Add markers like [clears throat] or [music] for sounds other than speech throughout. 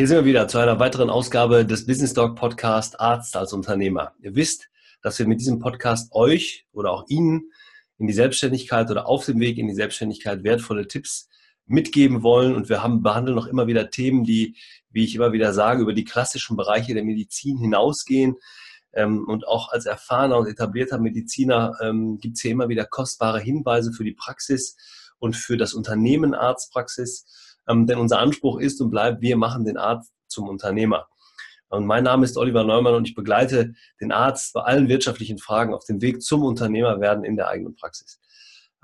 hier sind wir wieder zu einer weiteren Ausgabe des Business Dog Podcast Arzt als Unternehmer. Ihr wisst, dass wir mit diesem Podcast euch oder auch Ihnen in die Selbstständigkeit oder auf dem Weg in die Selbstständigkeit wertvolle Tipps mitgeben wollen. Und wir haben, behandeln noch immer wieder Themen, die, wie ich immer wieder sage, über die klassischen Bereiche der Medizin hinausgehen. Ähm, und auch als erfahrener und etablierter Mediziner ähm, gibt es hier immer wieder kostbare Hinweise für die Praxis und für das Unternehmen Arztpraxis. Ähm, denn unser Anspruch ist und bleibt, wir machen den Arzt zum Unternehmer. Und mein Name ist Oliver Neumann und ich begleite den Arzt bei allen wirtschaftlichen Fragen auf dem Weg zum Unternehmerwerden in der eigenen Praxis.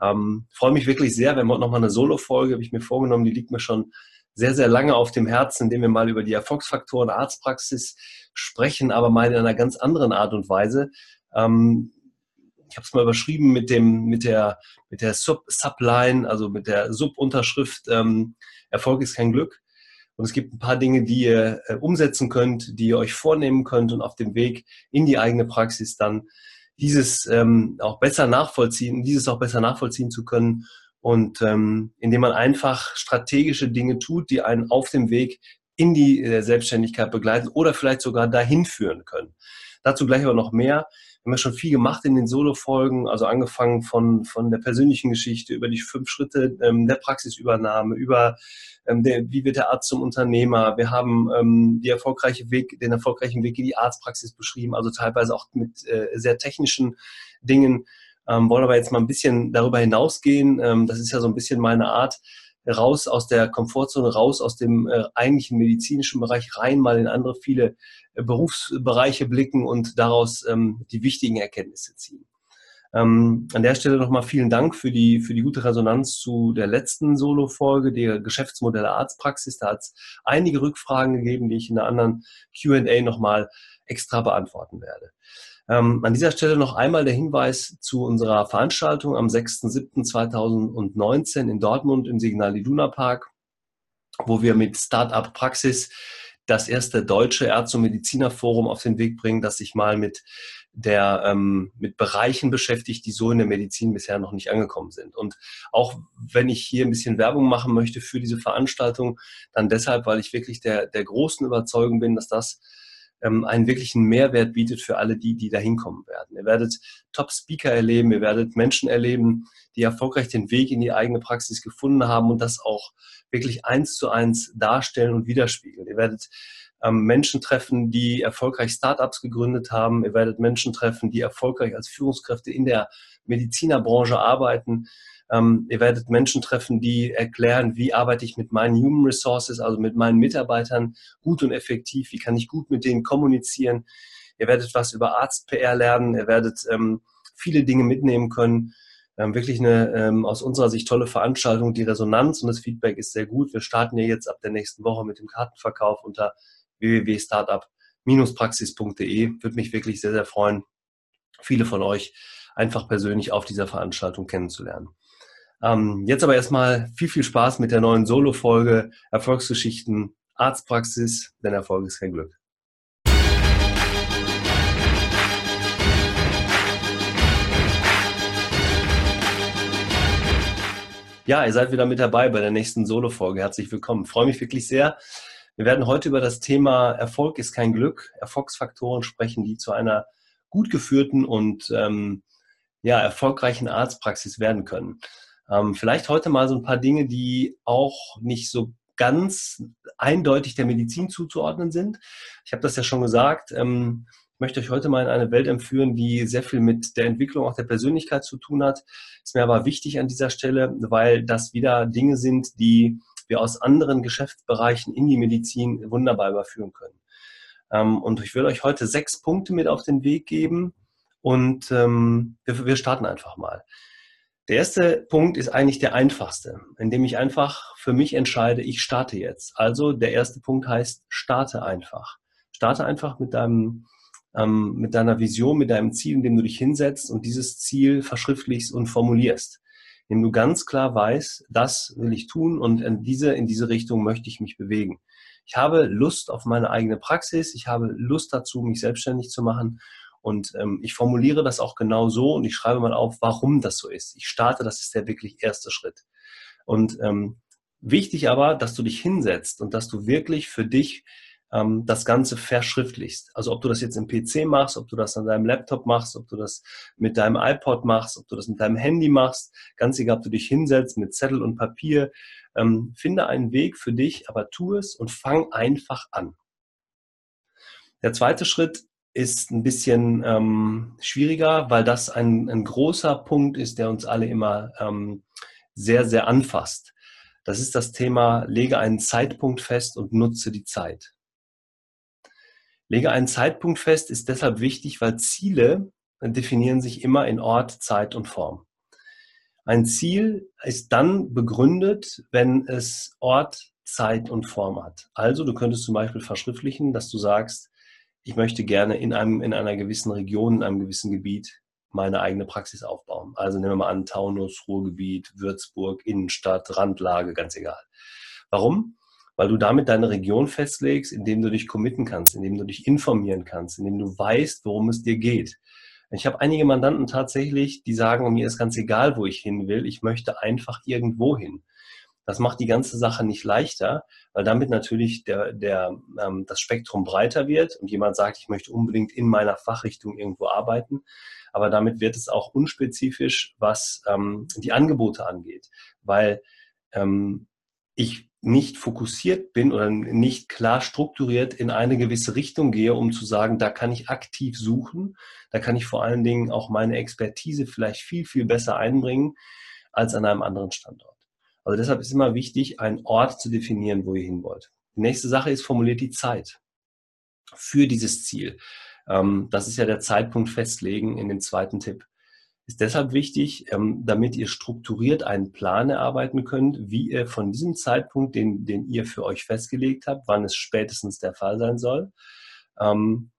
Ähm, freue mich wirklich sehr. Wir haben heute nochmal eine Solo-Folge, habe ich mir vorgenommen, die liegt mir schon sehr, sehr lange auf dem Herzen, indem wir mal über die Erfolgsfaktoren Arztpraxis sprechen, aber mal in einer ganz anderen Art und Weise. Ähm, ich habe es mal überschrieben mit dem mit der mit der Sub Subline, also mit der Subunterschrift ähm, Erfolg ist kein Glück. Und es gibt ein paar Dinge, die ihr äh, umsetzen könnt, die ihr euch vornehmen könnt und auf dem Weg in die eigene Praxis dann dieses ähm, auch besser nachvollziehen, dieses auch besser nachvollziehen zu können und ähm, indem man einfach strategische Dinge tut, die einen auf dem Weg in die äh, Selbstständigkeit begleiten oder vielleicht sogar dahin führen können. Dazu gleich aber noch mehr haben ja schon viel gemacht in den Solo-Folgen, also angefangen von, von der persönlichen Geschichte über die fünf Schritte ähm, der Praxisübernahme, über ähm, der, wie wird der Arzt zum Unternehmer. Wir haben ähm, die erfolgreiche Weg, den erfolgreichen Weg in die Arztpraxis beschrieben, also teilweise auch mit äh, sehr technischen Dingen. Ähm, wollen aber jetzt mal ein bisschen darüber hinausgehen. Ähm, das ist ja so ein bisschen meine Art, raus aus der Komfortzone, raus aus dem äh, eigentlichen medizinischen Bereich, rein mal in andere viele äh, Berufsbereiche blicken und daraus ähm, die wichtigen Erkenntnisse ziehen. Ähm, an der Stelle nochmal vielen Dank für die, für die gute Resonanz zu der letzten Solo-Folge, der Geschäftsmodelle Arztpraxis. Da hat es einige Rückfragen gegeben, die ich in einer anderen QA nochmal extra beantworten werde. Ähm, an dieser Stelle noch einmal der Hinweis zu unserer Veranstaltung am 6.7.2019 in Dortmund im Signal Iduna Park, wo wir mit Startup Praxis das erste deutsche Ärzte- und Medizinerforum auf den Weg bringen, das sich mal mit der ähm, mit Bereichen beschäftigt, die so in der Medizin bisher noch nicht angekommen sind. Und auch wenn ich hier ein bisschen Werbung machen möchte für diese Veranstaltung, dann deshalb, weil ich wirklich der, der großen Überzeugung bin, dass das ähm, einen wirklichen Mehrwert bietet für alle die, die da hinkommen werden. Ihr werdet Top-Speaker erleben, ihr werdet Menschen erleben, die erfolgreich den Weg in die eigene Praxis gefunden haben und das auch wirklich eins zu eins darstellen und widerspiegeln. Ihr werdet ähm, Menschen treffen, die erfolgreich Startups gegründet haben. Ihr werdet Menschen treffen, die erfolgreich als Führungskräfte in der Medizinerbranche arbeiten. Ähm, ihr werdet Menschen treffen, die erklären, wie arbeite ich mit meinen Human Resources, also mit meinen Mitarbeitern gut und effektiv, wie kann ich gut mit denen kommunizieren. Ihr werdet was über Arzt-PR lernen, ihr werdet ähm, viele Dinge mitnehmen können. Ähm, wirklich eine ähm, aus unserer Sicht tolle Veranstaltung. Die Resonanz und das Feedback ist sehr gut. Wir starten ja jetzt ab der nächsten Woche mit dem Kartenverkauf unter www.startup-praxis.de. Würde mich wirklich sehr, sehr freuen, viele von euch einfach persönlich auf dieser Veranstaltung kennenzulernen. Ähm, jetzt aber erstmal viel, viel Spaß mit der neuen Solo-Folge Erfolgsgeschichten Arztpraxis, denn Erfolg ist kein Glück. Ja, ihr seid wieder mit dabei bei der nächsten Solo-Folge. Herzlich willkommen. Freue mich wirklich sehr. Wir werden heute über das Thema Erfolg ist kein Glück, Erfolgsfaktoren sprechen, die zu einer gut geführten und ähm, ja, erfolgreichen Arztpraxis werden können. Ähm, vielleicht heute mal so ein paar Dinge, die auch nicht so ganz eindeutig der Medizin zuzuordnen sind. Ich habe das ja schon gesagt. Ähm, ich möchte euch heute mal in eine Welt entführen, die sehr viel mit der Entwicklung auch der Persönlichkeit zu tun hat. Ist mir aber wichtig an dieser Stelle, weil das wieder Dinge sind, die wir aus anderen Geschäftsbereichen in die Medizin wunderbar überführen können. Ähm, und ich will euch heute sechs Punkte mit auf den Weg geben und ähm, wir, wir starten einfach mal. Der erste Punkt ist eigentlich der einfachste, indem ich einfach für mich entscheide, ich starte jetzt. Also der erste Punkt heißt, starte einfach. Starte einfach mit deinem, ähm, mit deiner Vision, mit deinem Ziel, indem du dich hinsetzt und dieses Ziel verschriftlichst und formulierst. Indem du ganz klar weißt, das will ich tun und in diese, in diese Richtung möchte ich mich bewegen. Ich habe Lust auf meine eigene Praxis, ich habe Lust dazu, mich selbstständig zu machen und ähm, ich formuliere das auch genau so und ich schreibe mal auf, warum das so ist. Ich starte, das ist der wirklich erste Schritt. Und ähm, Wichtig aber, dass du dich hinsetzt und dass du wirklich für dich ähm, das Ganze verschriftlichst. Also ob du das jetzt im PC machst, ob du das an deinem Laptop machst, ob du das mit deinem iPod machst, ob du das mit deinem Handy machst, ganz egal, ob du dich hinsetzt mit Zettel und Papier, ähm, finde einen Weg für dich, aber tu es und fang einfach an. Der zweite Schritt ist ein bisschen ähm, schwieriger, weil das ein, ein, großer Punkt ist, der uns alle immer ähm, sehr, sehr anfasst. Das ist das Thema, lege einen Zeitpunkt fest und nutze die Zeit. Lege einen Zeitpunkt fest ist deshalb wichtig, weil Ziele definieren sich immer in Ort, Zeit und Form. Ein Ziel ist dann begründet, wenn es Ort, Zeit und Form hat. Also du könntest zum Beispiel verschriftlichen, dass du sagst, ich möchte gerne in, einem, in einer gewissen Region, in einem gewissen Gebiet meine eigene Praxis aufbauen. Also nehmen wir mal an Taunus, Ruhrgebiet, Würzburg, Innenstadt, Randlage, ganz egal. Warum? Weil du damit deine Region festlegst, indem du dich committen kannst, indem du dich informieren kannst, indem du weißt, worum es dir geht. Ich habe einige Mandanten tatsächlich, die sagen, mir ist ganz egal, wo ich hin will, ich möchte einfach irgendwo hin. Das macht die ganze Sache nicht leichter, weil damit natürlich der, der, ähm, das Spektrum breiter wird und jemand sagt, ich möchte unbedingt in meiner Fachrichtung irgendwo arbeiten. Aber damit wird es auch unspezifisch, was ähm, die Angebote angeht, weil ähm, ich nicht fokussiert bin oder nicht klar strukturiert in eine gewisse Richtung gehe, um zu sagen, da kann ich aktiv suchen, da kann ich vor allen Dingen auch meine Expertise vielleicht viel, viel besser einbringen als an einem anderen Standort. Also deshalb ist immer wichtig, einen Ort zu definieren, wo ihr hin wollt. Die nächste Sache ist, formuliert die Zeit für dieses Ziel. Ähm, das ist ja der Zeitpunkt festlegen in dem zweiten Tipp. Ist deshalb wichtig, ähm, damit ihr strukturiert einen Plan erarbeiten könnt, wie ihr von diesem Zeitpunkt, den, den ihr für euch festgelegt habt, wann es spätestens der Fall sein soll, ähm,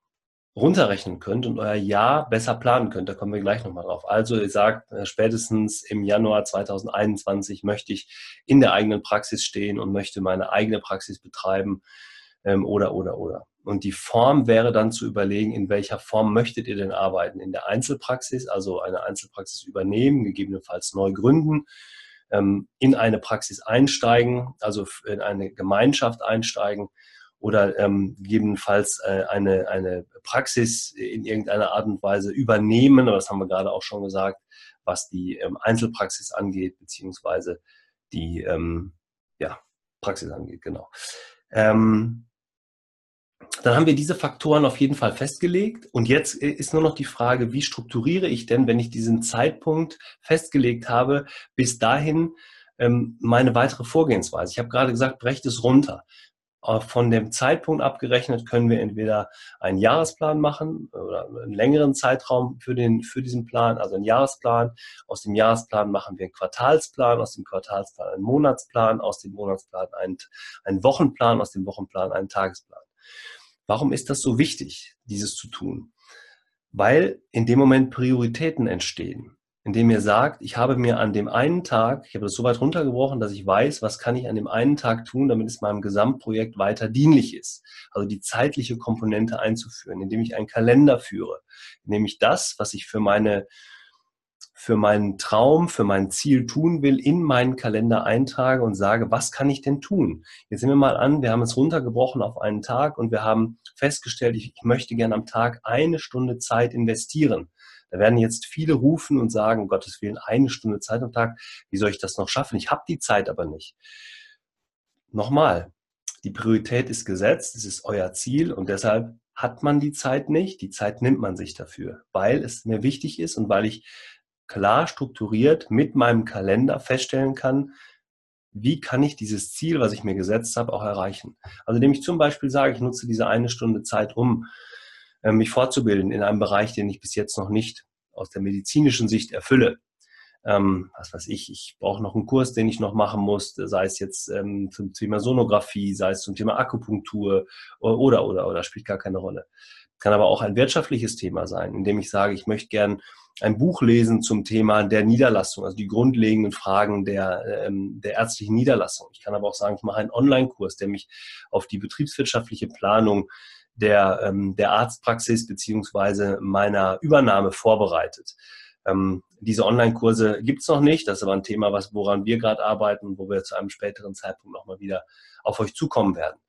runterrechnen könnt und euer Jahr besser planen könnt. Da kommen wir gleich nochmal drauf. Also ihr sagt, äh, spätestens im Januar 2021 möchte ich in der eigenen Praxis stehen und möchte meine eigene Praxis betreiben ähm, oder, oder, oder. Und die Form wäre dann zu überlegen, in welcher Form möchtet ihr denn arbeiten? In der Einzelpraxis, also eine Einzelpraxis übernehmen, gegebenenfalls neu gründen, ähm, in eine Praxis einsteigen, also in eine Gemeinschaft einsteigen oder ähm, gegebenenfalls äh, eine, eine Praxis in irgendeiner Art und Weise übernehmen. Aber das haben wir gerade auch schon gesagt, was die ähm, Einzelpraxis angeht, beziehungsweise die ähm, ja, Praxis angeht, genau. Ähm, dann haben wir diese Faktoren auf jeden Fall festgelegt. Und jetzt äh, ist nur noch die Frage, wie strukturiere ich denn, wenn ich diesen Zeitpunkt festgelegt habe, bis dahin ähm, meine weitere Vorgehensweise. Ich habe gerade gesagt, brecht es runter. Äh, von dem Zeitpunkt abgerechnet können wir entweder einen Jahresplan machen oder einen längeren Zeitraum für, den, für diesen Plan, also einen Jahresplan. Aus dem Jahresplan machen wir einen Quartalsplan, aus dem Quartalsplan einen Monatsplan, aus dem Monatsplan einen, einen Wochenplan, aus dem Wochenplan einen Tagesplan. Warum ist das so wichtig, dieses zu tun? Weil in dem Moment Prioritäten entstehen indem ihr sagt, ich habe mir an dem einen Tag, ich habe das so weit runtergebrochen, dass ich weiß, was kann ich an dem einen Tag tun, damit es meinem Gesamtprojekt weiter dienlich ist. Also die zeitliche Komponente einzuführen, indem ich einen Kalender führe, indem ich das, was ich für meine für meinen Traum, für mein Ziel tun will, in meinen Kalender eintrage und sage, was kann ich denn tun? Jetzt nehmen wir mal an, wir haben es runtergebrochen auf einen Tag und wir haben festgestellt, ich, ich möchte gerne am Tag eine Stunde Zeit investieren. Da werden jetzt viele rufen und sagen, um Gottes Willen, eine Stunde Zeit am Tag, wie soll ich das noch schaffen? Ich habe die Zeit aber nicht. Nochmal, die Priorität ist gesetzt, es ist euer Ziel und deshalb hat man die Zeit nicht. Die Zeit nimmt man sich dafür, weil es mir wichtig ist und weil ich klar strukturiert mit meinem Kalender feststellen kann, wie kann ich dieses Ziel, was ich mir gesetzt habe, auch erreichen. Also indem ich zum Beispiel sage, ich nutze diese eine Stunde Zeit, um mich fortzubilden in einem Bereich, den ich bis jetzt noch nicht aus der medizinischen Sicht erfülle. Ähm, was weiß ich, ich brauche noch einen Kurs, den ich noch machen muss, sei es jetzt ähm, zum Thema Sonographie, sei es zum Thema Akupunktur oder, oder, oder, spielt gar keine Rolle. Kann aber auch ein wirtschaftliches Thema sein, indem ich sage, ich möchte gern ein Buch lesen zum Thema der Niederlassung, also die grundlegenden Fragen der, ähm, der ärztlichen Niederlassung. Ich kann aber auch sagen, ich mache einen Online-Kurs, der mich auf die betriebswirtschaftliche Planung der, ähm, der Arztpraxis beziehungsweise meiner Übernahme vorbereitet. Ähm, diese Online-Kurse gibt es noch nicht. Das ist aber ein Thema, was, woran wir gerade arbeiten, wo wir zu einem späteren Zeitpunkt nochmal wieder auf euch zukommen werden.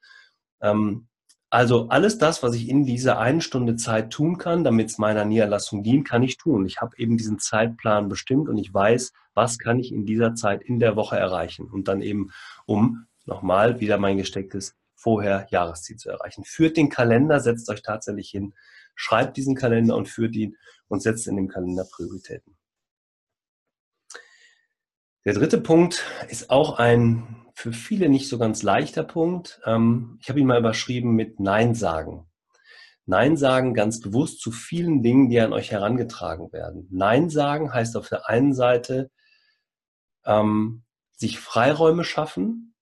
Ähm, also alles das, was ich in dieser einen Stunde Zeit tun kann, damit es meiner Niederlassung dient, kann ich tun. Ich habe eben diesen Zeitplan bestimmt und ich weiß, was kann ich in dieser Zeit in der Woche erreichen und dann eben, um nochmal wieder mein gestecktes vorher Jahresziel zu erreichen. Führt den Kalender, setzt euch tatsächlich hin, schreibt diesen Kalender und führt ihn und setzt in dem Kalender Prioritäten. Der dritte Punkt ist auch ein für viele nicht so ganz leichter Punkt. Ähm, ich habe ihn mal überschrieben mit Nein sagen. Nein sagen ganz bewusst zu vielen Dingen, die an euch herangetragen werden. Nein sagen heißt auf der einen Seite ähm, sich Freiräume schaffen,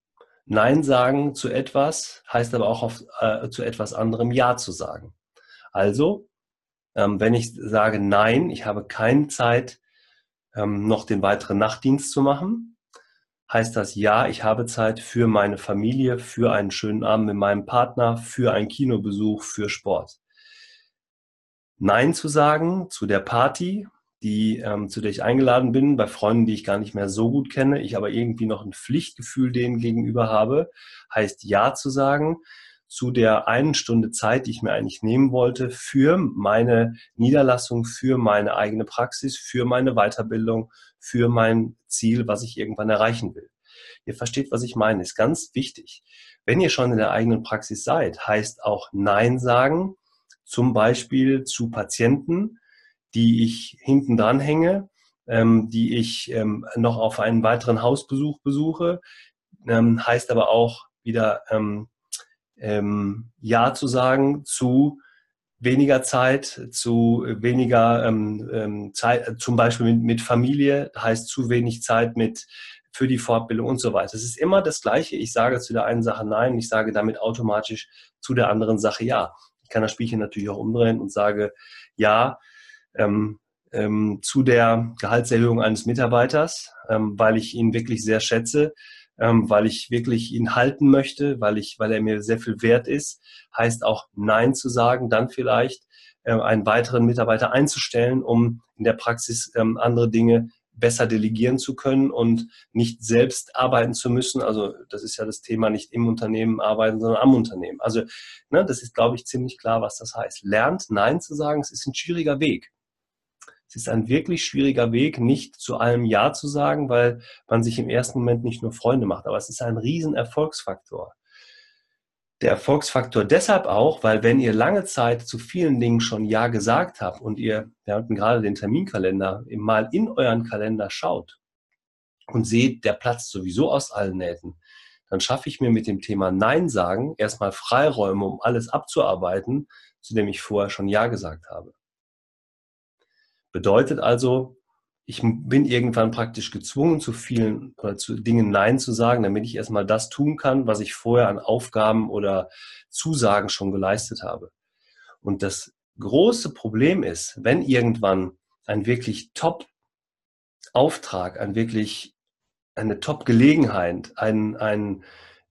Nein sagen zu etwas heißt aber auch auf, äh, zu etwas anderem Ja zu sagen. Also, ähm, wenn ich sage Nein, ich habe keine Zeit, ähm, noch den weiteren Nachtdienst zu machen, heißt das Ja, ich habe Zeit für meine Familie, für einen schönen Abend mit meinem Partner, für einen Kinobesuch, für Sport. Nein zu sagen zu der Party, die, ähm, zu der ich eingeladen bin, bei Freunden, die ich gar nicht mehr so gut kenne, ich aber irgendwie noch ein Pflichtgefühl denen gegenüber habe, heißt Ja zu sagen zu der einen Stunde Zeit, die ich mir eigentlich nehmen wollte, für meine Niederlassung, für meine eigene Praxis, für meine Weiterbildung, für mein Ziel, was ich irgendwann erreichen will. Ihr versteht, was ich meine, ist ganz wichtig. Wenn ihr schon in der eigenen Praxis seid, heißt auch Nein sagen, zum Beispiel zu Patienten, die ich hinten dran hänge, ähm, die ich ähm, noch auf einen weiteren Hausbesuch besuche, ähm, heißt aber auch wieder ähm, ähm, Ja zu sagen zu weniger Zeit, zu weniger ähm, Zeit, zum Beispiel mit, mit Familie, heißt zu wenig Zeit mit für die Fortbildung und so weiter. Es ist immer das Gleiche. Ich sage zu der einen Sache Nein, ich sage damit automatisch zu der anderen Sache Ja. Ich kann das Spielchen natürlich auch umdrehen und sage Ja, ähm, ähm, zu der Gehaltserhöhung eines Mitarbeiters, ähm, weil ich ihn wirklich sehr schätze, ähm, weil ich wirklich ihn halten möchte, weil ich, weil er mir sehr viel wert ist, heißt auch Nein zu sagen, dann vielleicht äh, einen weiteren Mitarbeiter einzustellen, um in der Praxis ähm, andere Dinge besser delegieren zu können und nicht selbst arbeiten zu müssen. Also das ist ja das Thema, nicht im Unternehmen arbeiten, sondern am Unternehmen. Also ne, das ist, glaube ich, ziemlich klar, was das heißt. Lernt Nein zu sagen, es ist ein schwieriger Weg. Es ist ein wirklich schwieriger Weg, nicht zu allem Ja zu sagen, weil man sich im ersten Moment nicht nur Freunde macht, aber es ist ein riesen Erfolgsfaktor. Der Erfolgsfaktor deshalb auch, weil wenn ihr lange Zeit zu vielen Dingen schon Ja gesagt habt und ihr, wir hatten gerade den Terminkalender, mal in euren Kalender schaut und seht, der platzt sowieso aus allen Nähten, dann schaffe ich mir mit dem Thema Nein sagen erstmal Freiräume, um alles abzuarbeiten, zu dem ich vorher schon Ja gesagt habe. Bedeutet also, ich bin irgendwann praktisch gezwungen, zu vielen oder zu Dingen Nein zu sagen, damit ich erstmal das tun kann, was ich vorher an Aufgaben oder Zusagen schon geleistet habe. Und das große Problem ist, wenn irgendwann ein wirklich Top-Auftrag, ein wirklich eine Top-Gelegenheit, ein, ein,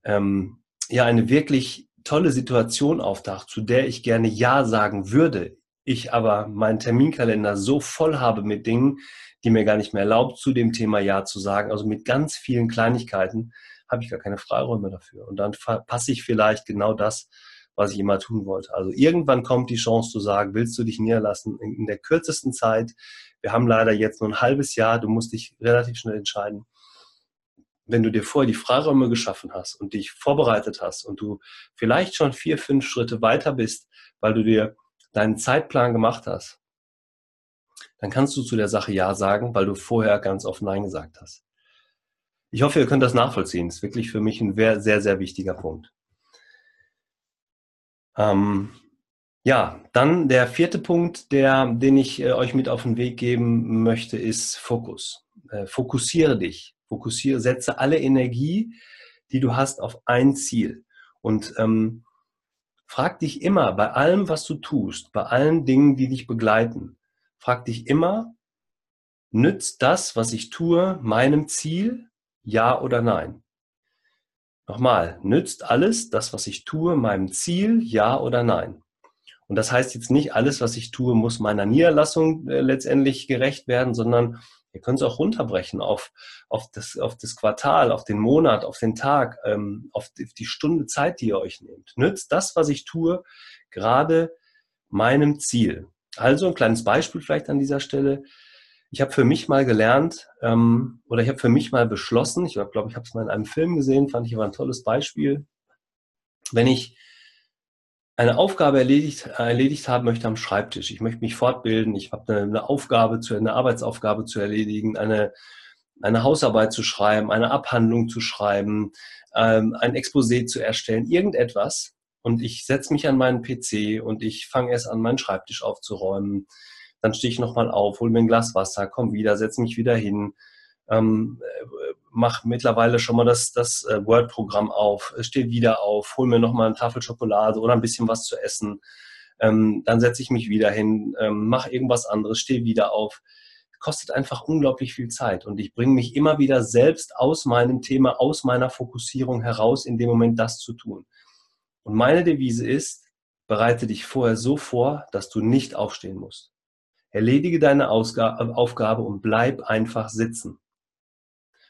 ähm, ja, eine wirklich tolle Situation auftaucht, zu der ich gerne Ja sagen würde, ich aber meinen Terminkalender so voll habe mit Dingen, die mir gar nicht mehr erlaubt, zu dem Thema Ja zu sagen, also mit ganz vielen Kleinigkeiten, habe ich gar keine Freiräume dafür. Und dann passe ich vielleicht genau das, was ich immer tun wollte. Also irgendwann kommt die Chance zu sagen, willst du dich niederlassen in der kürzesten Zeit? Wir haben leider jetzt nur ein halbes Jahr, du musst dich relativ schnell entscheiden. Wenn du dir vorher die Freiräume geschaffen hast und dich vorbereitet hast und du vielleicht schon vier, fünf Schritte weiter bist, weil du dir deinen Zeitplan gemacht hast, dann kannst du zu der Sache Ja sagen, weil du vorher ganz oft Nein gesagt hast. Ich hoffe, ihr könnt das nachvollziehen. Das ist wirklich für mich ein sehr, sehr, wichtiger Punkt. Ähm, ja, dann der vierte Punkt, der, den ich äh, euch mit auf den Weg geben möchte, ist Fokus. Äh, fokussiere dich. Fokussiere, setze alle Energie, die du hast, auf ein Ziel. Und ähm, Frag dich immer bei allem, was du tust, bei allen Dingen, die dich begleiten, frag dich immer, nützt das, was ich tue, meinem Ziel, ja oder nein? Nochmal, nützt alles, das, was ich tue, meinem Ziel, ja oder nein? Und das heißt jetzt nicht, alles, was ich tue, muss meiner Niederlassung äh, letztendlich gerecht werden, sondern ihr könnt es auch runterbrechen auf, auf, das, auf das Quartal, auf den Monat, auf den Tag, ähm, auf die, Stunde Zeit, die ihr euch nehmt. Nützt das, was ich tue, gerade meinem Ziel. Also ein kleines Beispiel vielleicht an dieser Stelle. Ich habe für mich mal gelernt ähm, oder ich habe für mich mal beschlossen, ich glaube, ich habe es mal in einem Film gesehen, fand ich aber ein tolles Beispiel. Wenn ich eine Aufgabe erledigt, erledigt haben möchte am Schreibtisch. Ich möchte mich fortbilden, ich habe eine, eine Aufgabe zu, eine Arbeitsaufgabe zu erledigen, eine, eine Hausarbeit zu schreiben, eine Abhandlung zu schreiben, ähm, ein Exposé zu erstellen, irgendetwas. Und ich setze mich an meinen PC und ich fange erst an, meinen Schreibtisch aufzuräumen. Dann stehe ich nochmal auf, hole mir ein Glas Wasser, komme wieder, setze mich wieder hin, ähm, mache mittlerweile schon mal das, das äh, Word-Programm auf, stehe wieder auf, hole mir nochmal eine Tafel Schokolade oder ein bisschen was zu essen. Ähm, dann setze ich mich wieder hin, ähm, mache irgendwas anderes, stehe wieder auf. Kostet einfach unglaublich viel Zeit und ich bringe mich immer wieder selbst aus meinem Thema, aus meiner Fokussierung heraus, in dem Moment das zu tun. Und meine Devise ist, bereite dich vorher so vor, dass du nicht aufstehen musst. Erledige deine Ausga Aufgabe und bleib einfach sitzen.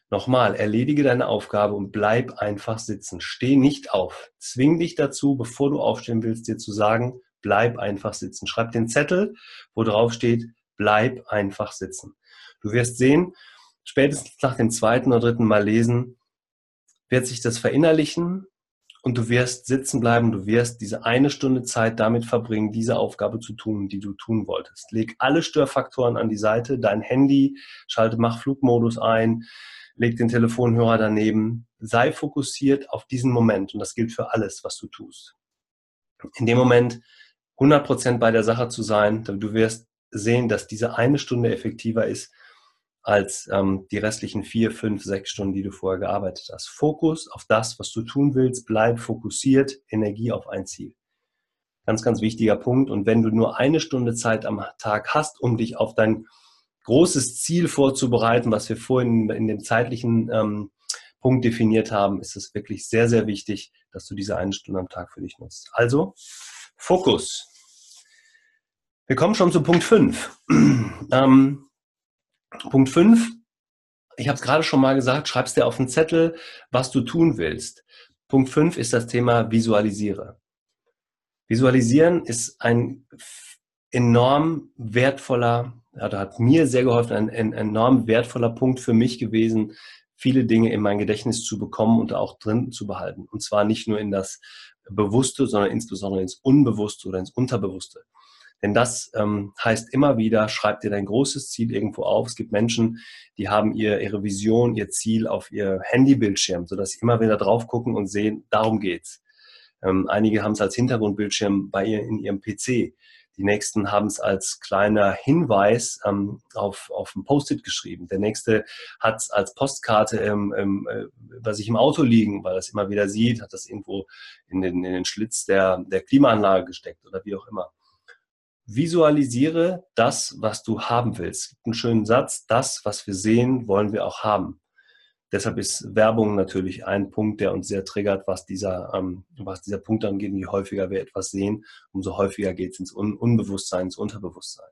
Nochmal, erledige deine Aufgabe und bleib einfach sitzen. Steh nicht auf. Zwing dich dazu, bevor du aufstehen willst, dir zu sagen, bleib einfach sitzen. Schreib den Zettel, wo drauf steht, bleib einfach sitzen. Du wirst sehen, spätestens nach dem zweiten oder dritten Mal lesen, wird sich das verinnerlichen und du wirst sitzen bleiben, du wirst diese eine Stunde Zeit damit verbringen, diese Aufgabe zu tun, die du tun wolltest. Leg alle Störfaktoren an die Seite, dein Handy, schalte, mach Flugmodus ein, leg den Telefonhörer daneben, sei fokussiert auf diesen Moment und das gilt für alles, was du tust. In dem Moment 100% bei der Sache zu sein, du wirst sehen, dass diese eine Stunde effektiver ist als ähm, die restlichen vier, fünf, sechs Stunden, die du vorher gearbeitet hast. Fokus auf das, was du tun willst, bleib fokussiert, Energie auf ein Ziel. Ganz, ganz wichtiger Punkt. Und wenn du nur eine Stunde Zeit am Tag hast, um dich auf dein großes Ziel vorzubereiten, was wir vorhin in dem zeitlichen ähm, Punkt definiert haben, ist es wirklich sehr, sehr wichtig, dass du diese eine Stunde am Tag für dich nutzt. Also, Fokus. Wir kommen schon zu Punkt 5. [clears throat] ähm, Punkt 5, ich habe es gerade schon mal gesagt, schreibst dir auf einen Zettel, was du tun willst. Punkt 5 ist das Thema Visualisiere. Visualisieren ist ein enorm wertvoller da hat mir sehr geholfen, ein, ein enorm wertvoller Punkt für mich gewesen, viele Dinge in mein Gedächtnis zu bekommen und auch drin zu behalten. Und zwar nicht nur in das Bewusste, sondern insbesondere ins Unbewusste oder ins Unterbewusste. Denn das ähm, heißt immer wieder, schreib dir dein großes Ziel irgendwo auf. Es gibt Menschen, die haben ihr, ihre Vision, ihr Ziel auf ihr Handybildschirm, sodass sie immer wieder drauf gucken und sehen, darum geht's. Ähm, einige haben es als Hintergrundbildschirm bei ihr in ihrem PC. Die nächsten haben es als kleiner Hinweis ähm, auf, auf ein Post-it geschrieben. Der nächste hat es als Postkarte ähm, ähm, äh, bei sich im Auto liegen, weil er es immer wieder sieht, hat das irgendwo in den, in den Schlitz der, der Klimaanlage gesteckt oder wie auch immer. Visualisiere das, was du haben willst. Es gibt einen schönen Satz, das, was wir sehen, wollen wir auch haben. Deshalb ist Werbung natürlich ein Punkt, der uns sehr triggert, was dieser, ähm, was dieser Punkt angeht. Je häufiger wir etwas sehen, umso häufiger geht es ins Un Unbewusstsein, ins Unterbewusstsein.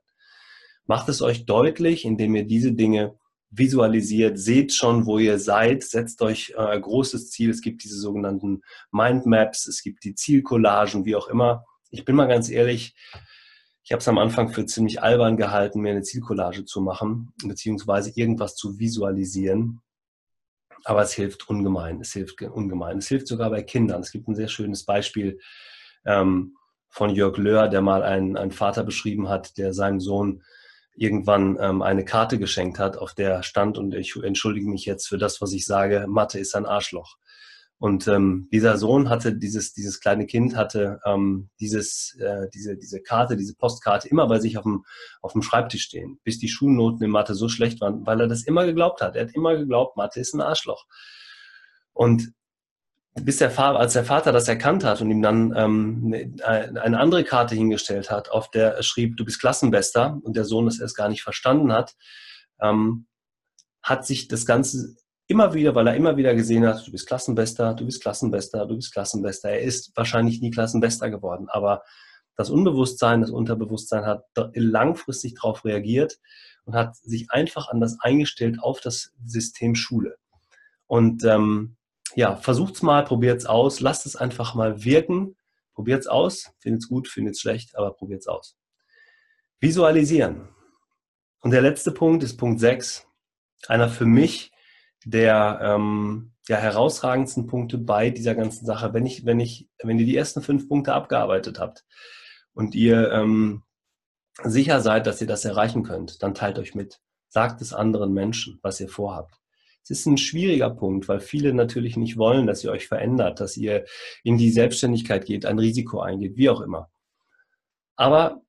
Macht es euch deutlich, indem ihr diese Dinge visualisiert, seht schon, wo ihr seid, setzt euch äh, großes Ziel. Es gibt diese sogenannten Mindmaps, es gibt die Zielcollagen, wie auch immer. Ich bin mal ganz ehrlich, ich habe es am Anfang für ziemlich albern gehalten, mir eine Zielcollage zu machen, beziehungsweise irgendwas zu visualisieren. Aber es hilft ungemein. Es hilft ungemein. Es hilft sogar bei Kindern. Es gibt ein sehr schönes Beispiel ähm, von Jörg Löhr, der mal einen, einen Vater beschrieben hat, der seinem Sohn irgendwann ähm, eine Karte geschenkt hat, auf der stand, und ich entschuldige mich jetzt für das, was ich sage, Mathe ist ein Arschloch. Und ähm, dieser Sohn hatte, dieses, dieses kleine Kind hatte ähm, dieses, äh, diese, diese Karte, diese Postkarte immer bei sich auf dem, auf dem Schreibtisch stehen, bis die Schulnoten in Mathe so schlecht waren, weil er das immer geglaubt hat. Er hat immer geglaubt, Mathe ist ein Arschloch. Und bis der Vater, als der Vater das erkannt hat und ihm dann ähm, eine andere Karte hingestellt hat, auf der er schrieb, du bist Klassenbester und der Sohn das erst gar nicht verstanden hat, ähm, hat sich das Ganze immer wieder, weil er immer wieder gesehen hat, du bist Klassenbester, du bist Klassenbester, du bist Klassenbester. Er ist wahrscheinlich nie Klassenbester geworden, aber das Unbewusstsein, das Unterbewusstsein hat langfristig darauf reagiert und hat sich einfach anders eingestellt auf das System Schule. Und ähm, ja, versucht's mal, probiert's aus, lasst es einfach mal wirken, probiert's aus, findet's gut, findet's schlecht, aber probiert's aus. Visualisieren. Und der letzte Punkt ist Punkt 6, einer für mich der ähm, ja, herausragendsten Punkte bei dieser ganzen Sache. Wenn ich, wenn ich, wenn ihr die ersten fünf Punkte abgearbeitet habt und ihr ähm, sicher seid, dass ihr das erreichen könnt, dann teilt euch mit. Sagt es anderen Menschen, was ihr vorhabt. Es ist ein schwieriger Punkt, weil viele natürlich nicht wollen, dass ihr euch verändert, dass ihr in die Selbstständigkeit geht, ein Risiko eingeht, wie auch immer. Aber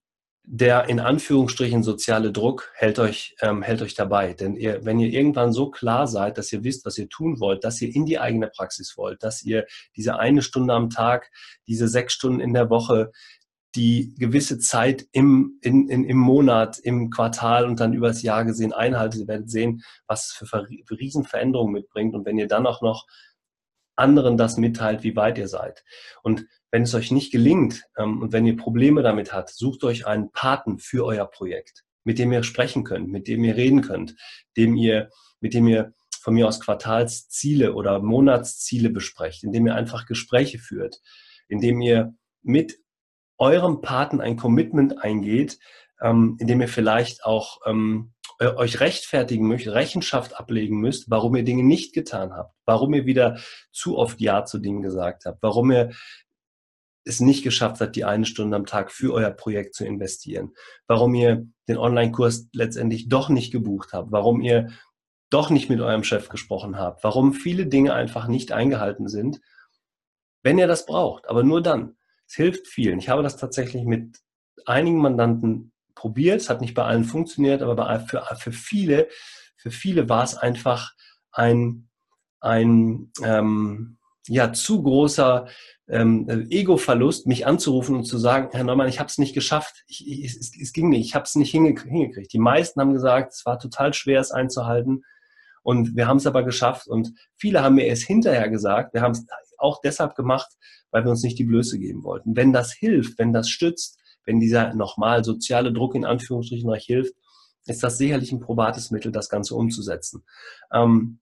der in Anführungsstrichen soziale Druck hält euch, ähm, hält euch dabei. Denn ihr, wenn ihr irgendwann so klar seid, dass ihr wisst, was ihr tun wollt, dass ihr in die eigene Praxis wollt, dass ihr diese eine Stunde am Tag, diese sechs Stunden in der Woche, die gewisse Zeit im, in, in, im Monat, im Quartal und dann übers Jahr gesehen einhaltet. Ihr werdet sehen, was es für, für Riesenveränderungen mitbringt. Und wenn ihr dann auch noch anderen das mitteilt, wie weit ihr seid. Und wenn es euch nicht gelingt ähm, und wenn ihr Probleme damit habt, sucht euch einen Paten für euer Projekt, mit dem ihr sprechen könnt, mit dem ihr reden könnt, dem ihr, mit dem ihr von mir aus Quartalsziele oder Monatsziele besprecht, indem ihr einfach Gespräche führt, indem ihr mit eurem Paten ein Commitment eingeht, ähm, indem ihr vielleicht auch ähm, euch rechtfertigen müsst, Rechenschaft ablegen müsst, warum ihr Dinge nicht getan habt, warum ihr wieder zu oft Ja zu Dingen gesagt habt, warum ihr es nicht geschafft habt, die eine Stunde am Tag für euer Projekt zu investieren, warum ihr den Online-Kurs letztendlich doch nicht gebucht habt, warum ihr doch nicht mit eurem Chef gesprochen habt, warum viele Dinge einfach nicht eingehalten sind, wenn ihr das braucht, aber nur dann. Es hilft vielen. Ich habe das tatsächlich mit einigen Mandanten probiert, es hat nicht bei allen funktioniert, aber für, für viele, für viele war es einfach ein, ein ähm, ja, zu großer ähm, Ego-Verlust, mich anzurufen und zu sagen, Herr Neumann, ich habe es nicht geschafft, ich, ich, es, es, ging nicht, ich habe es nicht hingekriegt. Die meisten haben gesagt, es war total schwer, es einzuhalten. Und wir haben es aber geschafft. Und viele haben mir erst hinterher gesagt, wir haben es auch deshalb gemacht, weil wir uns nicht die Blöße geben wollten. Wenn das hilft, wenn das stützt, wenn dieser nochmal soziale Druck in Anführungsstrichen euch hilft, ist das sicherlich ein probates Mittel, das Ganze umzusetzen. Ähm,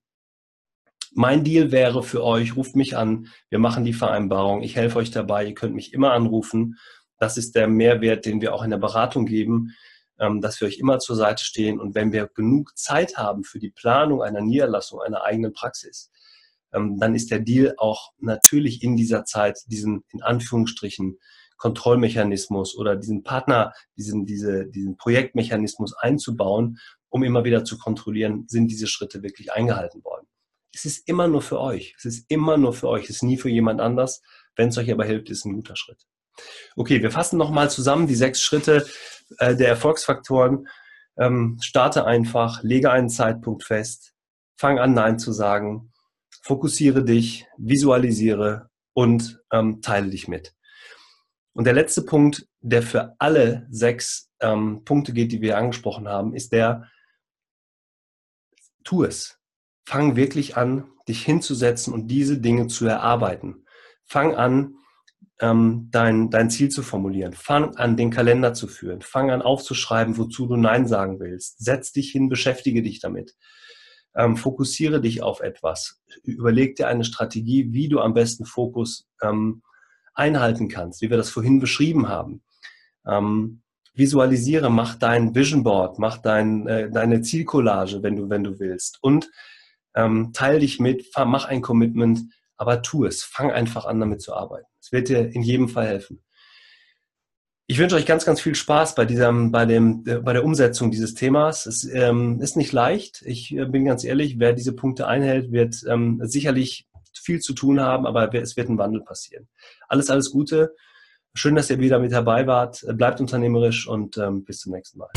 mein Deal wäre für euch, ruft mich an, wir machen die Vereinbarung, ich helfe euch dabei, ihr könnt mich immer anrufen. Das ist der Mehrwert, den wir auch in der Beratung geben, ähm, dass wir euch immer zur Seite stehen und wenn wir genug Zeit haben für die Planung einer Niederlassung, einer eigenen Praxis, ähm, dann ist der Deal auch natürlich in dieser Zeit diesen in Anführungsstrichen Kontrollmechanismus oder diesen Partner, diesen, diese, diesen Projektmechanismus einzubauen, um immer wieder zu kontrollieren, sind diese Schritte wirklich eingehalten worden. Es ist immer nur für euch. Es ist immer nur für euch. Es ist nie für jemand anders. Wenn es euch aber hilft, ist ein guter Schritt. Okay, wir fassen nochmal zusammen die sechs Schritte äh, der Erfolgsfaktoren. Ähm, starte einfach, lege einen Zeitpunkt fest, fang an, Nein zu sagen, fokussiere dich, visualisiere und ähm, teile dich mit. Und der letzte Punkt, der für alle sechs ähm, Punkte geht, die wir angesprochen haben, ist der, tu es. Fang wirklich an, dich hinzusetzen und diese Dinge zu erarbeiten. Fang an, ähm, dein, dein Ziel zu formulieren. Fang an, den Kalender zu führen. Fang an, aufzuschreiben, wozu du Nein sagen willst. Setz dich hin, beschäftige dich damit. Ähm, fokussiere dich auf etwas. Überleg dir eine Strategie, wie du am besten Fokus ähm, einhalten kannst, wie wir das vorhin beschrieben haben. Ähm, visualisiere, mach dein Vision Board, mach dein, äh, deine Zielcollage, wenn du, wenn du willst. Und ähm, teil dich mit, mach ein Commitment, aber tu es. Fang einfach an, damit zu arbeiten. Es wird dir in jedem Fall helfen. Ich wünsche euch ganz, ganz viel Spaß bei diesem, bei dem, äh, bei der Umsetzung dieses Themas. Es ähm, ist nicht leicht. Ich äh, bin ganz ehrlich, wer diese Punkte einhält, wird ähm, sicherlich viel zu tun haben, aber es wird ein Wandel passieren. Alles, alles Gute. Schön, dass ihr wieder mit dabei wart. Bleibt unternehmerisch und ähm, bis zum nächsten Mal.